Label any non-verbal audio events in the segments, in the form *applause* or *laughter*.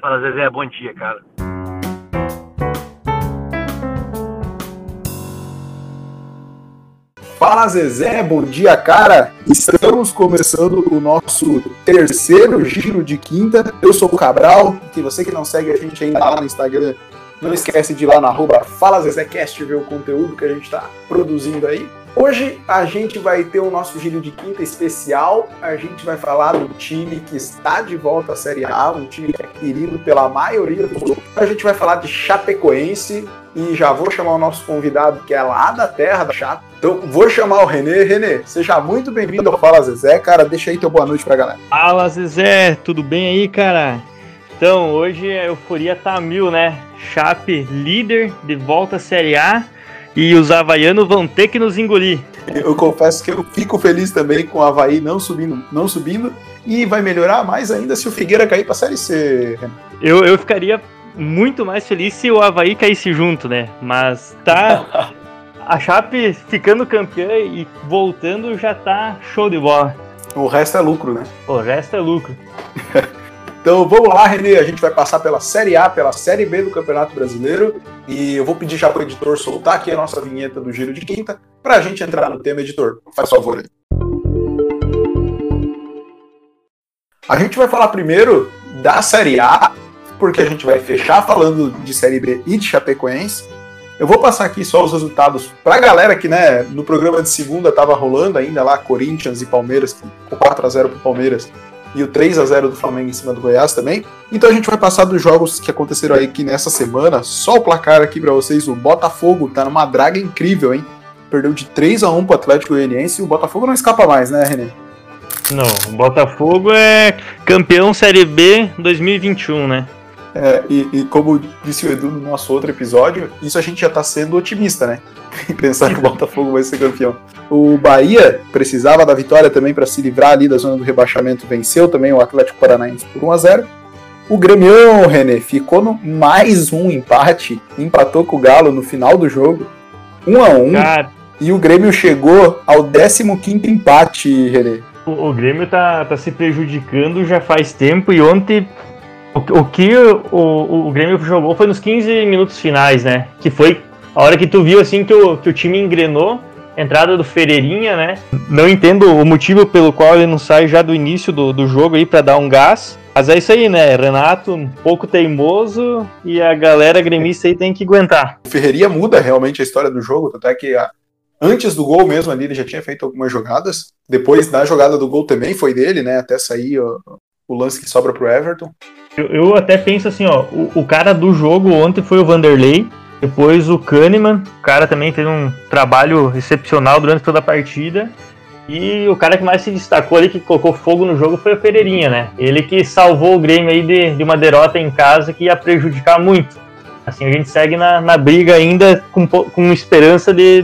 Fala, Zezé, bom dia, cara. Fala Zezé, bom dia, cara. Estamos começando o nosso terceiro giro de quinta. Eu sou o Cabral, e você que não segue a gente ainda lá no Instagram, não esquece de ir lá na arroba Fala ZezéCast ver o conteúdo que a gente está produzindo aí. Hoje a gente vai ter o nosso giro de quinta especial. A gente vai falar do time que está de volta à Série A, um time que é querido pela maioria do A gente vai falar de Chapecoense e já vou chamar o nosso convidado que é lá da terra da Chape. Então vou chamar o Renê. Renê, seja muito bem-vindo ao Fala Zezé, cara. Deixa aí teu boa noite pra galera. Fala Zezé, tudo bem aí, cara? Então, hoje a euforia tá mil, né? Chape líder de volta à Série A e os havaianos vão ter que nos engolir. Eu confesso que eu fico feliz também com o Havaí não subindo, não subindo e vai melhorar mais ainda se o Figueira cair para a Série C. Eu, eu ficaria muito mais feliz se o Havaí caísse junto, né? Mas tá. *laughs* A Chape ficando campeã e voltando já tá show de bola. O resto é lucro, né? O resto é lucro. *laughs* Então vamos lá, Renê. A gente vai passar pela Série A, pela Série B do Campeonato Brasileiro. E eu vou pedir já para o editor soltar aqui a nossa vinheta do Giro de Quinta para a gente entrar no tema, editor. Faz favor aí. A gente vai falar primeiro da Série A, porque a gente vai fechar falando de Série B e de Chapecoense. Eu vou passar aqui só os resultados para a galera que, né, no programa de segunda estava rolando ainda lá Corinthians e Palmeiras, com 4 a 0 para Palmeiras e o 3 a 0 do Flamengo em cima do Goiás também. Então a gente vai passar dos jogos que aconteceram aí aqui nessa semana. Só o placar aqui para vocês, o Botafogo tá numa draga incrível, hein? Perdeu de 3 a 1 pro Atlético Goianiense e o Botafogo não escapa mais, né, René? Não, o Botafogo é campeão Série B 2021, né? É, e, e, como disse o Edu no nosso outro episódio, isso a gente já tá sendo otimista, né? *laughs* Pensar que o Botafogo vai ser campeão. O Bahia precisava da vitória também para se livrar ali da zona do rebaixamento, venceu também o Atlético Paranaense por 1 a 0 O Grêmio, René, ficou no mais um empate, empatou com o Galo no final do jogo, 1 a 1 Cara. E o Grêmio chegou ao 15 empate, René. O, o Grêmio tá, tá se prejudicando já faz tempo e ontem o, o que o, o, o, Grêmio jogou foi nos 15 minutos finais, né? Que foi a hora que tu viu assim que o, que o time engrenou. Entrada do Ferreirinha, né? Não entendo o motivo pelo qual ele não sai já do início do, do jogo aí para dar um gás. Mas é isso aí, né? Renato, um pouco teimoso e a galera gremista aí tem que aguentar. O Ferreirinha muda realmente a história do jogo, tanto é que a, antes do gol mesmo ali ele já tinha feito algumas jogadas. Depois da jogada do gol também foi dele, né? Até sair ó, o lance que sobra pro Everton. Eu, eu até penso assim, ó, o, o, cara do jogo ontem foi o Vanderlei, depois o Kahneman, o cara também fez um trabalho excepcional durante toda a partida. E o cara que mais se destacou ali, que colocou fogo no jogo, foi o Pereirinha, né? Ele que salvou o Grêmio aí de, de uma derrota em casa que ia prejudicar muito. Assim, a gente segue na, na briga ainda com, com esperança de,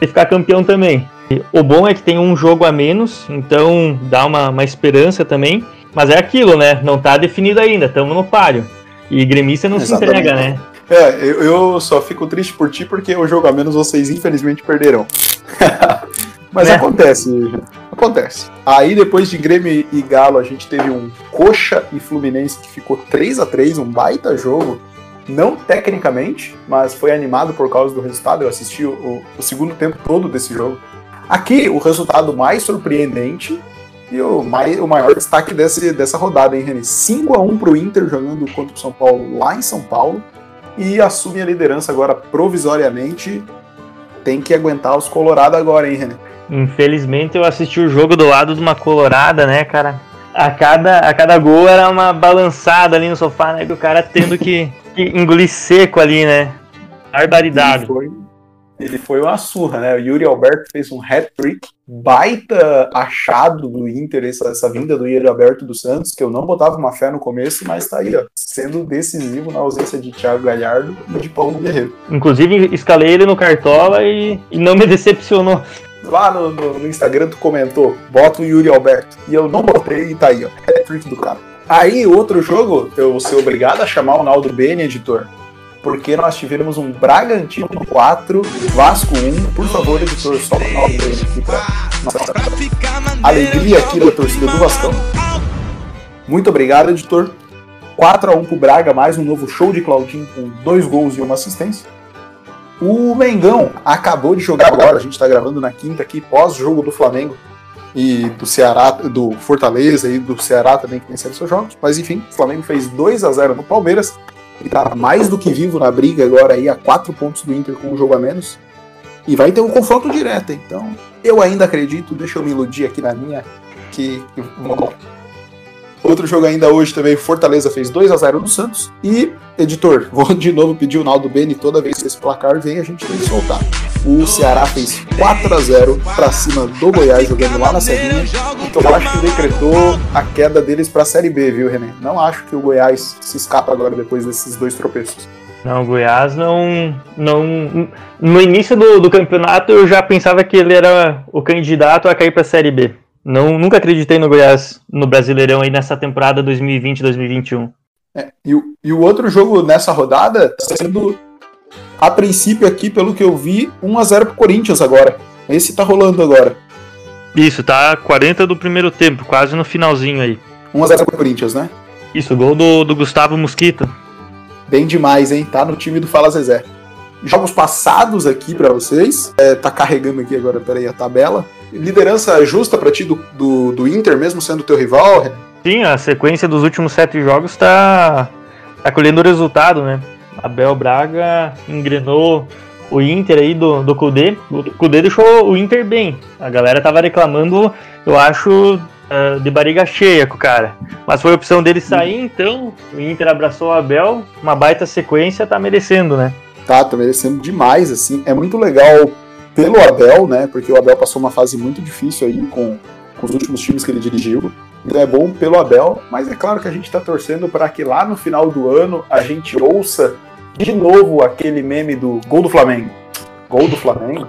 de ficar campeão também. O bom é que tem um jogo a menos, então dá uma, uma esperança também. Mas é aquilo, né? Não tá definido ainda, estamos no páreo. E gremista não Exatamente. se entrega, né? É, eu, eu, só fico triste por ti porque o jogo a menos vocês infelizmente perderão. *laughs* Mas né? acontece, acontece. Aí depois de Grêmio e Galo a gente teve um Coxa e Fluminense que ficou 3 a 3 um baita jogo. Não tecnicamente, mas foi animado por causa do resultado. Eu assisti o, o segundo tempo todo desse jogo. Aqui, o resultado mais surpreendente e o, mai, o maior destaque desse, dessa rodada, hein, René? 5x1 pro Inter jogando contra o São Paulo lá em São Paulo. E assume a liderança agora provisoriamente. Tem que aguentar os Colorado agora, hein, René? Infelizmente eu assisti o jogo do lado de uma Colorada, né, cara? A cada, a cada gol era uma balançada ali no sofá, né? Do cara tendo que, que engolir seco ali, né? Barbaridade. foi, ele foi uma surra, né? O Yuri Alberto fez um hat-trick, baita achado do Inter, essa, essa vinda do Yuri Alberto dos Santos, que eu não botava uma fé no começo, mas tá aí, ó, sendo decisivo na ausência de Thiago Galhardo e de Paulo Guerreiro. Inclusive, escalei ele no Cartola e, e não me decepcionou. Lá no, no, no, Instagram tu comentou, bota o Yuri Alberto. E eu não botei e tá aí, ó, hat-trick do cara. Aí, outro jogo, eu vou ser obrigado a chamar o Naldo Bene, editor porque nós tivemos um Bragantino 4, Vasco 1. Por favor, editor, só o dele aqui pra nossa alegria aqui da torcida do Vascão. Muito obrigado, editor. 4 a 1 pro Braga, mais um novo show de Claudinho com dois gols e uma assistência. O Mengão acabou de jogar agora, a gente está gravando na quinta aqui, pós-jogo do Flamengo e do Ceará, do Fortaleza e do Ceará também que venceram seus jogos. Mas enfim, o Flamengo fez 2 a 0 no Palmeiras. Ele tá mais do que vivo na briga agora aí a 4 pontos do Inter com um jogo a menos. E vai ter um confronto direto, então eu ainda acredito, deixa eu me iludir aqui na minha, que, que Outro jogo ainda hoje também, Fortaleza fez 2 a 0 no Santos. E, editor, *laughs* vou de novo pedir o Naldo Beni, toda vez que esse placar vem, a gente tem que soltar. O Ceará fez 4 a 0 para cima do Goiás, jogando lá na Serrinha. Então eu acho que decretou a queda deles para a Série B, viu, René? Não acho que o Goiás se escapa agora depois desses dois tropeços. Não, o Goiás não. não no início do, do campeonato eu já pensava que ele era o candidato a cair para a Série B. Não, nunca acreditei no Goiás no Brasileirão aí nessa temporada 2020-2021. É, e, o, e o outro jogo nessa rodada está sendo, a princípio aqui, pelo que eu vi, 1x0 pro Corinthians agora. Esse tá rolando agora. Isso, tá 40 do primeiro tempo, quase no finalzinho aí. 1x0 pro Corinthians, né? Isso, gol do, do Gustavo Mosquito. Bem demais, hein? Tá no time do Fala Zezé. Jogos passados aqui para vocês. É, tá carregando aqui agora, peraí, a tabela liderança justa para ti do, do, do, Inter, mesmo sendo teu rival? Sim, a sequência dos últimos sete jogos está tá colhendo o resultado, né? Abel Braga engrenou o Inter aí do, do Kudê. O Kudê deixou o Inter bem. A galera tava reclamando, eu acho, uh, de barriga cheia com o cara. Mas foi a opção dele sair, então o Inter abraçou o Abel, uma baita sequência, tá merecendo, né? Tá, tá merecendo demais, assim. É muito legal pelo Abel, né? Porque o Abel passou uma fase muito difícil aí com, com os últimos times que ele dirigiu. Então é bom pelo Abel, mas é claro que a gente está torcendo para que lá no final do ano a gente ouça de novo aquele meme do gol do Flamengo. Gol do Flamengo?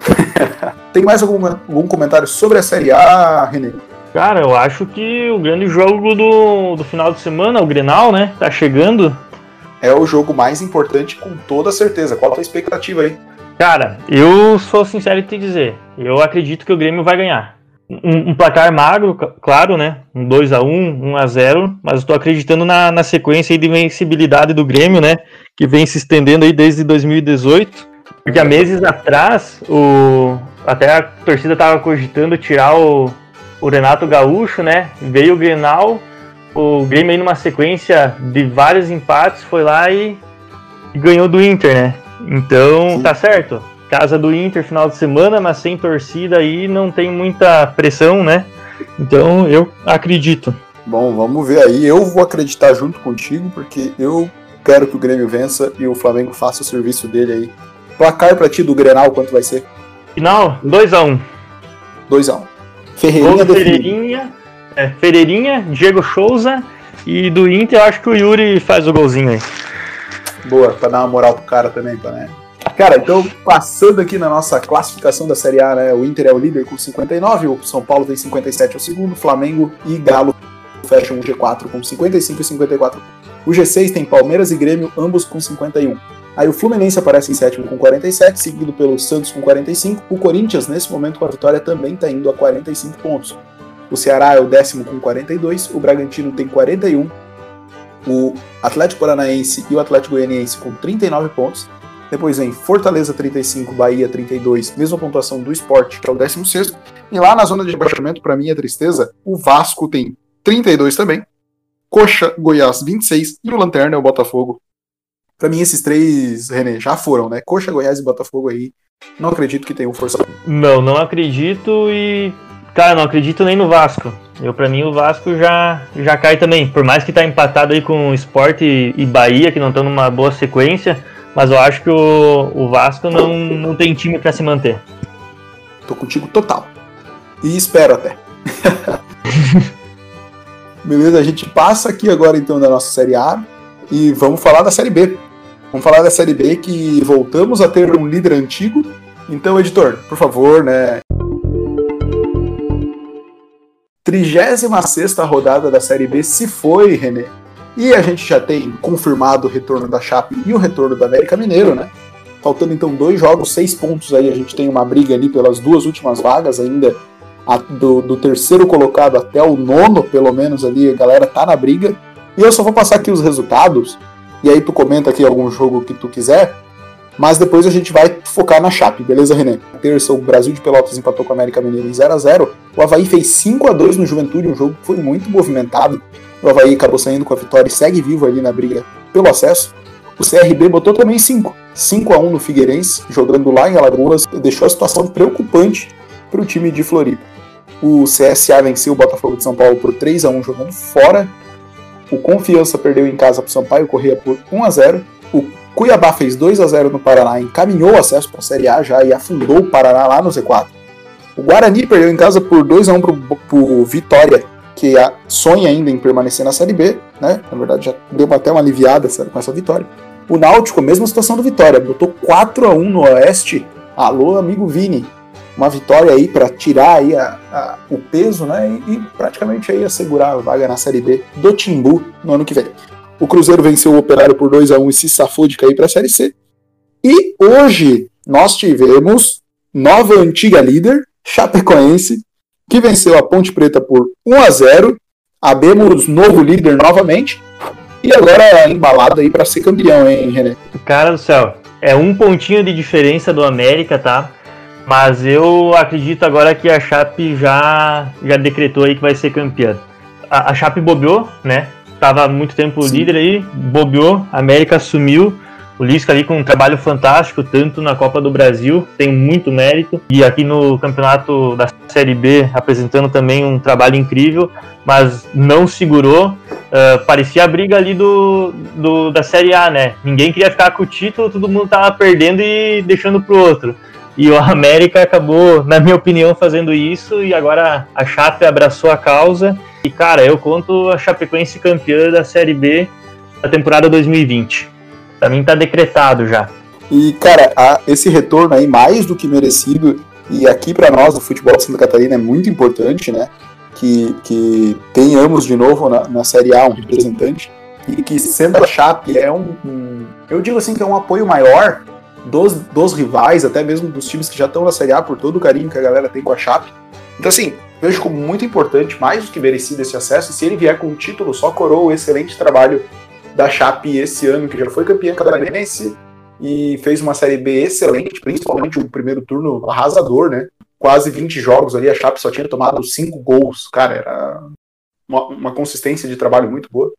*laughs* Tem mais algum, algum comentário sobre a Série A, René? Cara, eu acho que o grande jogo do, do final de semana, o Grenal, né? Tá chegando. É o jogo mais importante com toda certeza. Qual a tua expectativa aí? Cara, eu sou sincero em te dizer. Eu acredito que o Grêmio vai ganhar. Um, um placar magro, claro, né? Um 2x1, 1x0, mas eu tô acreditando na, na sequência de vencibilidade do Grêmio, né? Que vem se estendendo aí desde 2018. Porque há meses atrás, o, até a torcida tava cogitando tirar o, o Renato Gaúcho, né? Veio o Grenal, o Grêmio aí numa sequência de vários empates foi lá e, e ganhou do Inter, né? Então, Sim. tá certo. Casa do Inter final de semana, mas sem torcida aí não tem muita pressão, né? Então, eu acredito. Bom, vamos ver aí. Eu vou acreditar junto contigo, porque eu quero que o Grêmio vença e o Flamengo faça o serviço dele aí. Placar pra ti do Grenal, quanto vai ser? Final, 2x1. Um. 2x1. Um. Ferreirinha Ferreirinha, é, Ferreirinha, Diego Souza e do Inter eu acho que o Yuri faz o golzinho aí. Boa, pra dar uma moral pro cara também, pra, né? Cara, então, passando aqui na nossa classificação da Série A, né? O Inter é o líder com 59, o São Paulo tem 57 é o segundo, Flamengo e Galo fecham o G4 com 55 e 54. O G6 tem Palmeiras e Grêmio, ambos com 51. Aí o Fluminense aparece em sétimo com 47, seguido pelo Santos com 45. O Corinthians, nesse momento com a vitória, também está indo a 45 pontos. O Ceará é o décimo com 42, o Bragantino tem 41, o Atlético Paranaense e o Atlético Goianiense com 39 pontos. Depois vem Fortaleza 35, Bahia 32, mesma pontuação do Sport, que é o 16. E lá na zona de rebaixamento, para minha tristeza, o Vasco tem 32 também. Coxa, Goiás 26 e o Lanterna é o Botafogo. Para mim, esses três, René, já foram, né? Coxa, Goiás e Botafogo aí. Não acredito que tenham força. Não, não acredito e. Cara, não acredito nem no Vasco. Eu, para mim, o Vasco já, já cai também. Por mais que tá empatado aí com o Sport e, e Bahia, que não estão numa boa sequência, mas eu acho que o, o Vasco não, não tem time para se manter. Tô contigo total. E espero até. *laughs* Beleza, a gente passa aqui agora então da nossa Série A e vamos falar da Série B. Vamos falar da Série B que voltamos a ter um líder antigo. Então, editor, por favor, né, 36 rodada da Série B se foi, René. E a gente já tem confirmado o retorno da Chape e o retorno do América Mineiro, né? Faltando então dois jogos, seis pontos aí. A gente tem uma briga ali pelas duas últimas vagas ainda. A, do, do, terceiro colocado até o nono, pelo menos ali, a galera tá na briga. E eu só vou passar aqui os resultados, e aí tu comenta aqui algum jogo que tu quiser, mas depois a gente vai focar na Chape, beleza, René? terça, o Brasil de Pelotas empatou com a América Mineira em 0 a 0 O Havaí fez 5 a 2 no Juventude, um jogo que foi muito movimentado. O Havaí acabou saindo com a vitória e segue vivo ali na briga pelo acesso. O CRB botou também 5. 5 a 1 no Figueirense, jogando lá em Alagoas, deixou a situação preocupante para o time de Floripa. O CSA venceu o Botafogo de São Paulo por 3 a 1 jogando fora. O Confiança perdeu em casa para o Sampaio Correia por 1 a 0. O Cuiabá fez 2 a 0 no Paraná, encaminhou o acesso para a Série A já e afundou o Paraná lá no Z4. O Guarani perdeu em casa por 2 a 1 para o Vitória, que sonha ainda em permanecer na Série B, né? Na verdade já deu até uma aliviada com essa vitória. O Náutico, mesma situação do Vitória, botou 4 a 1 no Oeste. Alô, amigo Vini, uma vitória aí para tirar aí a, a, o peso, né? E, e, praticamente aí assegurar a vaga na Série B do Timbu no ano que vem. O Cruzeiro venceu o Operário por 2 a 1 e se safou de cair para a Série C. E hoje nós tivemos nova antiga líder, Chapecoense, que venceu a Ponte Preta por 1 a 0. Abemos novo líder novamente. E agora embalado aí para ser campeão, hein, René? Cara do céu, é um pontinho de diferença do América, tá? Mas eu acredito agora que a Chape já, já decretou aí que vai ser campeã. A, a Chape bobeou, né? Tava há muito tempo Sim. líder aí, bobeou, a América assumiu. O Lisca ali com um trabalho fantástico, tanto na Copa do Brasil, tem muito mérito, e aqui no campeonato da Série B, apresentando também um trabalho incrível, mas não segurou. Uh, parecia a briga ali do, do, da Série A, né? Ninguém queria ficar com o título, todo mundo tava perdendo e deixando pro outro. E o América acabou, na minha opinião, fazendo isso e agora a Chape abraçou a causa. E cara, eu conto a Chapecoense campeã da Série B da temporada 2020. Pra mim tá decretado já. E cara, esse retorno aí mais do que merecido e aqui para nós o futebol de Santa Catarina é muito importante, né? Que, que tenhamos de novo na, na Série A um representante e que sendo a Chape é um, um, eu digo assim que é um apoio maior dos, dos rivais, até mesmo dos times que já estão na Série A, por todo o carinho que a galera tem com a Chape. Então, assim, vejo como muito importante, mais do que merecido esse acesso, e se ele vier com o título, só coroa o excelente trabalho da Chape esse ano, que já foi campeã catarinense e fez uma Série B excelente, principalmente o primeiro turno arrasador, né? Quase 20 jogos ali, a Chape só tinha tomado 5 gols. Cara, era uma, uma consistência de trabalho muito boa.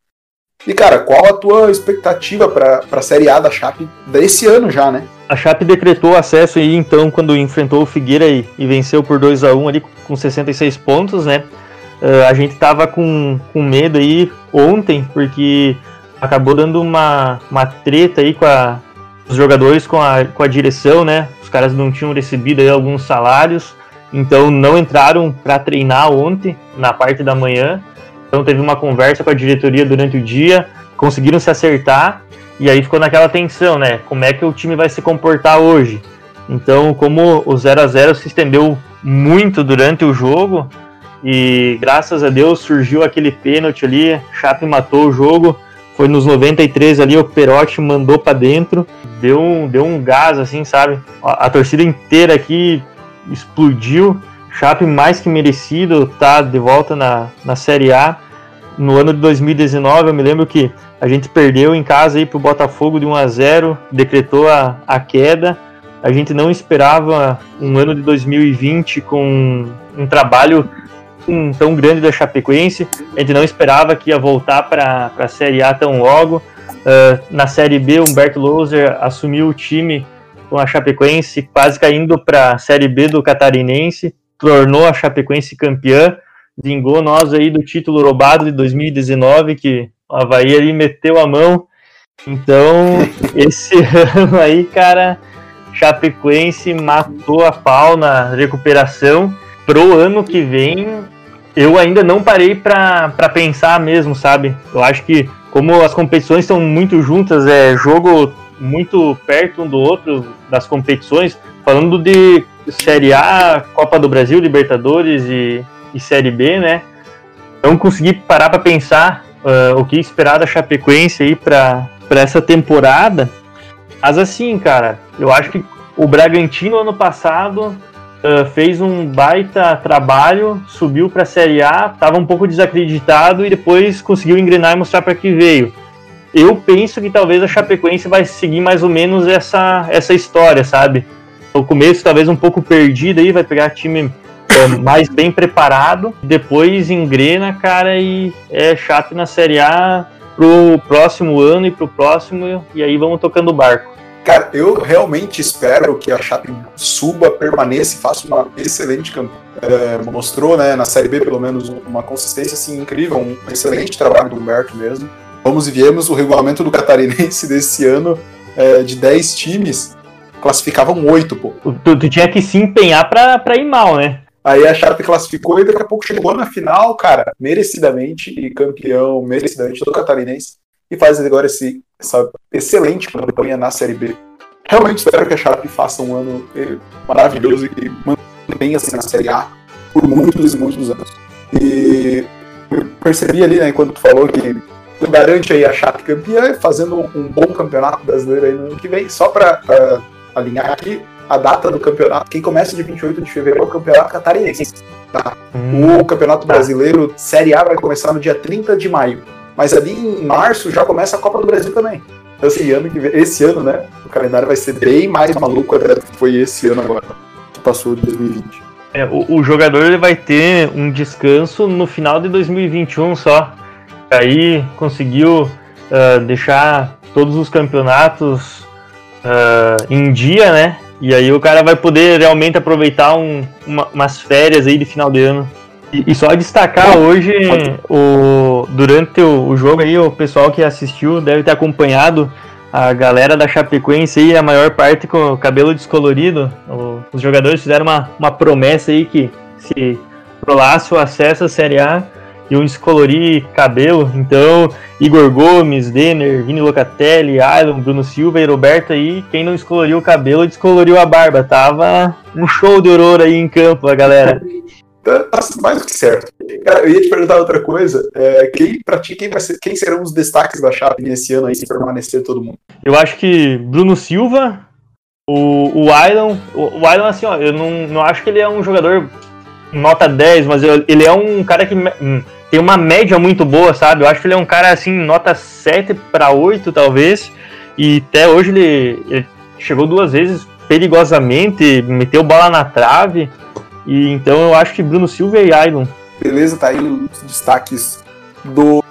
E, cara, qual a tua expectativa para a Série A da Chape desse ano já, né? A Chape decretou acesso aí, então, quando enfrentou o Figueira e, e venceu por 2 a 1 ali com 66 pontos, né? Uh, a gente tava com, com medo aí ontem, porque acabou dando uma, uma treta aí com a, os jogadores, com a, com a direção, né? Os caras não tinham recebido aí alguns salários, então não entraram para treinar ontem, na parte da manhã. Então teve uma conversa com a diretoria durante o dia, conseguiram se acertar e aí ficou naquela tensão, né? Como é que o time vai se comportar hoje? Então, como o 0 a 0 se estendeu muito durante o jogo e graças a Deus surgiu aquele pênalti ali, Chape matou o jogo. Foi nos 93 ali, o Perotti mandou para dentro, deu um, deu um gás assim, sabe? A, a torcida inteira aqui explodiu Chape mais que merecido tá de volta na, na Série A. No ano de 2019, eu me lembro que a gente perdeu em casa aí pro Botafogo de 1 a 0, decretou a, a queda. A gente não esperava um ano de 2020 com um trabalho tão grande da Chapecoense. A gente não esperava que ia voltar para a Série A tão logo. Uh, na Série B, Humberto Louser assumiu o time com a Chapecoense, quase caindo para a Série B do Catarinense tornou a Chapecoense campeã, vingou nós aí do título roubado de 2019, que o Havaí ali meteu a mão. Então, *laughs* esse ano aí, cara, Chapecoense matou a pau na recuperação. Pro ano que vem, eu ainda não parei para pensar mesmo, sabe? Eu acho que, como as competições estão muito juntas, é jogo muito perto um do outro das competições, falando de Série A, Copa do Brasil, Libertadores e, e Série B, né? Não consegui parar para pensar uh, o que esperar da Chapecoense aí para essa temporada. Mas assim, cara, eu acho que o Bragantino ano passado uh, fez um baita trabalho, subiu para a Série A, estava um pouco desacreditado e depois conseguiu engrenar e mostrar para que veio. Eu penso que talvez a Chapecoense vai seguir mais ou menos essa, essa história, sabe? No começo talvez um pouco perdido aí, vai pegar time é, mais bem preparado, depois engrena, cara, e é chato na Série A pro próximo ano e pro próximo, e aí vamos tocando o barco. Cara, eu realmente espero que a Chape suba, permaneça e faça uma excelente campanha. É, mostrou, né, na Série B, pelo menos, uma consistência assim, incrível, um excelente trabalho do Humberto mesmo. Vamos e viemos, o regulamento do Catarinense desse ano, é, de 10 times, classificavam 8, pô. Tu, tu tinha que se empenhar pra, pra ir mal, né? Aí a Chape classificou e daqui a pouco chegou na final, cara, merecidamente, e campeão merecidamente do Catarinense, e faz agora esse, essa excelente campanha na Série B. Realmente espero que a Chape faça um ano eh, maravilhoso e mantenha-se na Série A por muitos e muitos anos. E eu percebi ali, né, enquanto tu falou que tu garante aí a Chape campeã, fazendo um, bom campeonato brasileiro aí no ano que vem, só para alinhar aqui, a data do campeonato, quem começa de 28 de fevereiro é o campeonato catarinense. Tá? Hum, o campeonato tá. brasileiro, Série A, vai começar no dia 30 de maio. Mas ali em março já começa a Copa do Brasil também. Então, esse ano, esse ano, né? O calendário vai ser bem mais maluco até que foi esse ano agora, que passou de 2020. É, o, o, jogador ele vai ter um descanso no final de 2021 só. Aí conseguiu uh, deixar todos os campeonatos uh, em dia, né? E aí o cara vai poder realmente aproveitar um, uma, umas férias aí de final de ano. E, e só destacar hoje, o, durante o, o, jogo aí, o pessoal que assistiu deve ter acompanhado a galera da Chapecoense aí, a maior parte com o cabelo descolorido. O, os jogadores fizeram uma, uma promessa aí que se rolasse o acesso à Série A, iam descolorir cabelo. Então, Igor Gomes, Denner, Vini Locatelli, Ailon, Bruno Silva e Roberto aí, quem não descoloriu o cabelo, descoloriu a barba. Tava um show de aurora aí em campo, a galera. Tá, tá mais do que certo. Cara, eu ia te perguntar outra coisa. É, quem, pra ti, quem, vai ser, quem serão os destaques da Chape nesse ano aí, se permanecer todo mundo? Eu acho que Bruno Silva, o, o Ailon. O, o Ailon, assim, ó, eu não, não acho que ele é um jogador nota 10, mas eu, ele é um cara que hum, tem uma média muito boa, sabe? Eu acho que ele é um cara assim, nota 7 para 8, talvez. E até hoje ele, ele chegou duas vezes perigosamente, meteu bola na trave. E então eu acho que Bruno Silva e Ailon. Beleza, tá aí os destaques do,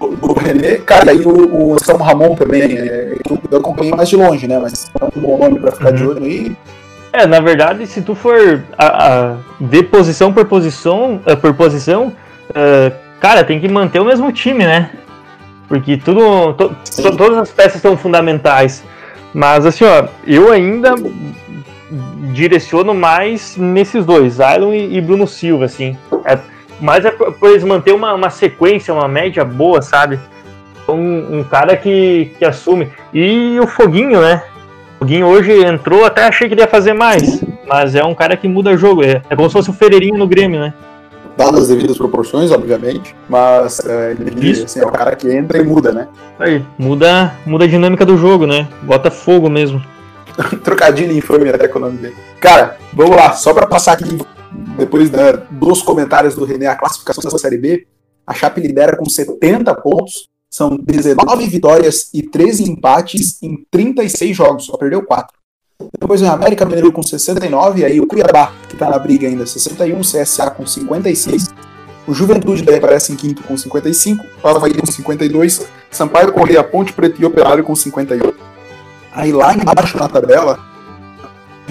do René. Cara, aí o, o São Ramon também, é, eu acompanhei mais de longe, né? Mas é um bom nome pra ficar uhum. de olho aí. É, na verdade, se tu for a, a ver posição por posição, uh, por posição, uh, cara, tem que manter o mesmo time, né? Porque tudo, to, to, todas as peças são fundamentais. Mas assim, ó, eu ainda direciono mais nesses dois, Ailon e, e Bruno Silva, assim. É, mas é por, por eles manter uma, uma sequência, uma média boa, sabe? Um, um cara que, que assume. E o Foguinho, né? O Foguinho hoje entrou, até achei que ele ia fazer mais. Mas é um cara que muda jogo. É, é como se fosse o Ferreirinho no Grêmio, né? Dadas as devidas proporções, obviamente. Mas é, ele assim, é o cara que entra e muda, né? Aí, muda, muda a dinâmica do jogo, né? Bota fogo mesmo. *laughs* Trocadilho infame até com o nome dele. Cara, vamos lá, só para passar aqui, depois da, dos comentários do René, a classificação da Série B, a Chape lidera com 70 pontos, são 19 vitórias e 13 empates em 36 jogos, só perdeu 4. Depois a América Mineiro com 69, aí o Cuiabá, que tá na briga ainda, 61, CSA com 56, o Juventude daí aparece em quinto com 55, o Havaí com 52, Sampaio Correia, Ponte Preta e Operário com 58. Aí lá embaixo na tabela,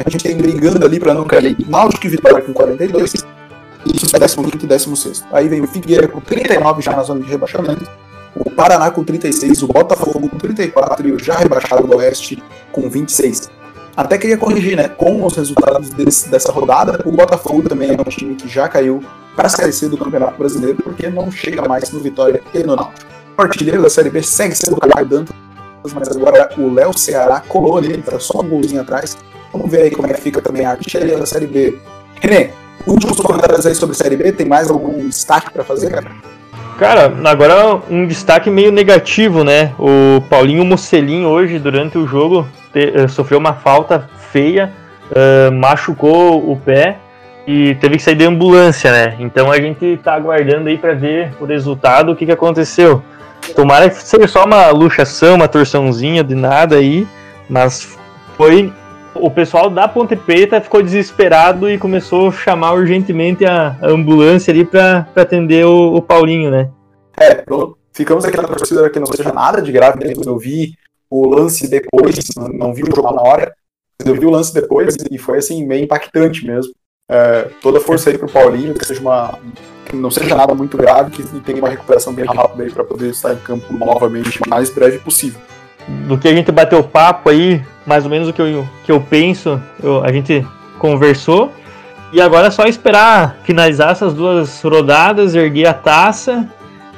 a gente tem brigando ali para não cair. Náutico e Vitória com 42. Isso é 15 e 16. Aí vem o Figueira com 39 já na zona de rebaixamento. O Paraná com 36, o Botafogo com 34 e o já rebaixado do Oeste com 26. Até queria corrigir, né? Com os resultados desse, dessa rodada, o Botafogo também é um time que já caiu para a Série C do Campeonato Brasileiro, porque não chega mais no Vitória e no Náutico. O artilheiro da Série B segue sendo o Caio Dantas, mas agora o Léo Ceará colou ali, tá só um golzinho atrás. Vamos ver aí como é que fica também a artilharia da Série B. René, últimos comentários aí sobre a Série B, tem mais algum destaque para fazer, cara? Cara, agora um destaque meio negativo, né? O Paulinho Mocelin hoje, durante o jogo, te, uh, sofreu uma falta feia uh, machucou o pé e teve que sair de ambulância, né? Então a gente tá aguardando aí para ver o resultado, o que, que aconteceu. Tomara que seja só uma luxação, uma torçãozinha de nada aí, mas foi. O pessoal da Ponte Preta ficou desesperado e começou a chamar urgentemente a, ambulância ali para atender o, o, Paulinho, né? É, ficamos aqui na torcida que não seja nada de grave, né? eu vi o lance depois, não vi o jogo na hora, eu vi o lance depois e foi assim, meio impactante mesmo. É, toda a força aí pro Paulinho, que seja uma. Que não seja nada muito grave, que tenha uma recuperação bem rápida aí para poder estar em campo novamente o mais breve possível. Do que a gente bateu papo aí, mais ou menos o que eu, que eu penso, eu, a gente conversou. E agora é só esperar finalizar essas duas rodadas, erguer a taça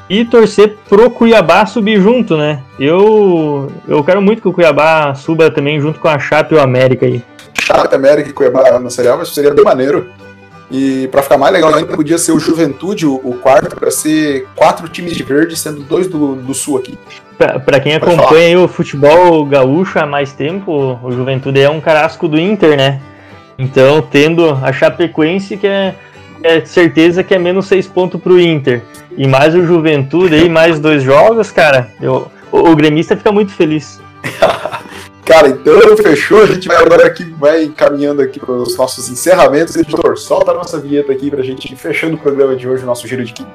e torcer pro Cuiabá subir junto, né? Eu, eu quero muito que o Cuiabá suba também junto com a Chape e o América aí. Chape, América e Cuiabá na Série A, mas seria bem maneiro. E para ficar mais legal ainda, podia ser o Juventude, o, o quarto, para ser quatro times de verde, sendo dois do, do sul aqui. Para quem acompanha o futebol gaúcho há mais tempo, o Juventude é um carasco do Inter, né? Então, tendo a Chapecoense, que é, é certeza que é menos seis pontos pro Inter, e mais o Juventude aí, mais dois jogos, cara, eu, o, o gremista fica muito feliz. *laughs* Cara, então *laughs* fechou. A gente vai agora aqui, vai caminhando aqui para os nossos encerramentos. Editor, solta a nossa vinheta aqui para a gente ir fechando o programa de hoje, o nosso Giro de Quinta.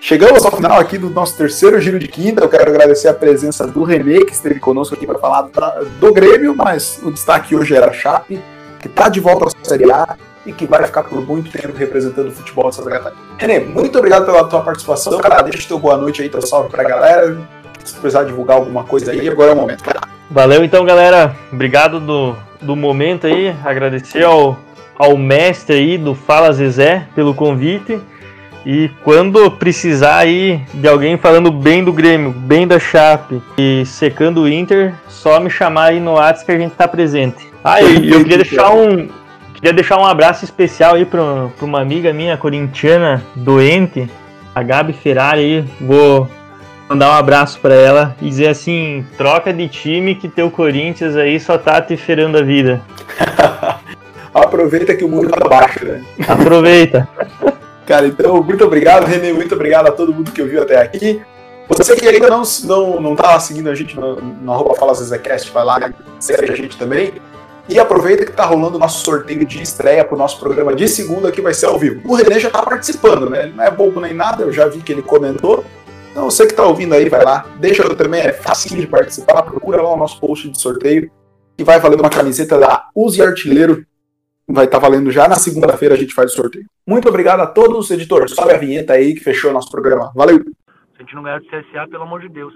Chegamos ao final aqui do nosso terceiro Giro de Quinta. Eu quero agradecer a presença do Renê, que esteve conosco aqui para falar do Grêmio, mas o destaque hoje era a Chape, que está de volta à Série A e que vai ficar por muito tempo representando o futebol de Santa Catarina. Renê, muito obrigado pela tua participação. Cara, deixa teu boa noite aí, teu salve para a galera se precisar divulgar alguma coisa aí, agora é o momento. Valeu então, galera. Obrigado do, do momento aí. Agradecer ao, ao mestre aí do Fala Zezé pelo convite. E quando precisar aí de alguém falando bem do Grêmio, bem da Chape e secando o Inter, só me chamar aí no WhatsApp que a gente tá presente. Ah, e eu queria deixar um, queria deixar um abraço especial aí para uma amiga minha corintiana doente, a Gabi Ferrari aí. Vou mandar um abraço para ela e dizer assim: troca de time que teu Corinthians aí só tá te ferando a vida. *laughs* Aproveita que o mundo tá baixo, né? Aproveita. *laughs* Cara, então, muito obrigado, René. Muito obrigado a todo mundo que ouviu até aqui. Você que ainda não, não, não tá seguindo a gente no, no arroba Fala Zezecast, vai lá, segue a gente também. E aproveita que tá rolando o nosso sorteio de estreia pro nosso programa de segunda, que vai ser ao vivo. O René já tá participando, né? Ele não é bobo nem nada, eu já vi que ele comentou. Então, você que está ouvindo aí, vai lá. Deixa eu também, é fácil de participar. Procura lá o nosso post de sorteio. Que vai valendo uma camiseta da Use Artilheiro. Vai estar tá valendo já na segunda-feira a gente faz o sorteio. Muito obrigado a todos, editor. Sobe a vinheta aí que fechou o nosso programa. Valeu! Se a gente não ganhar do CSA, pelo amor de Deus.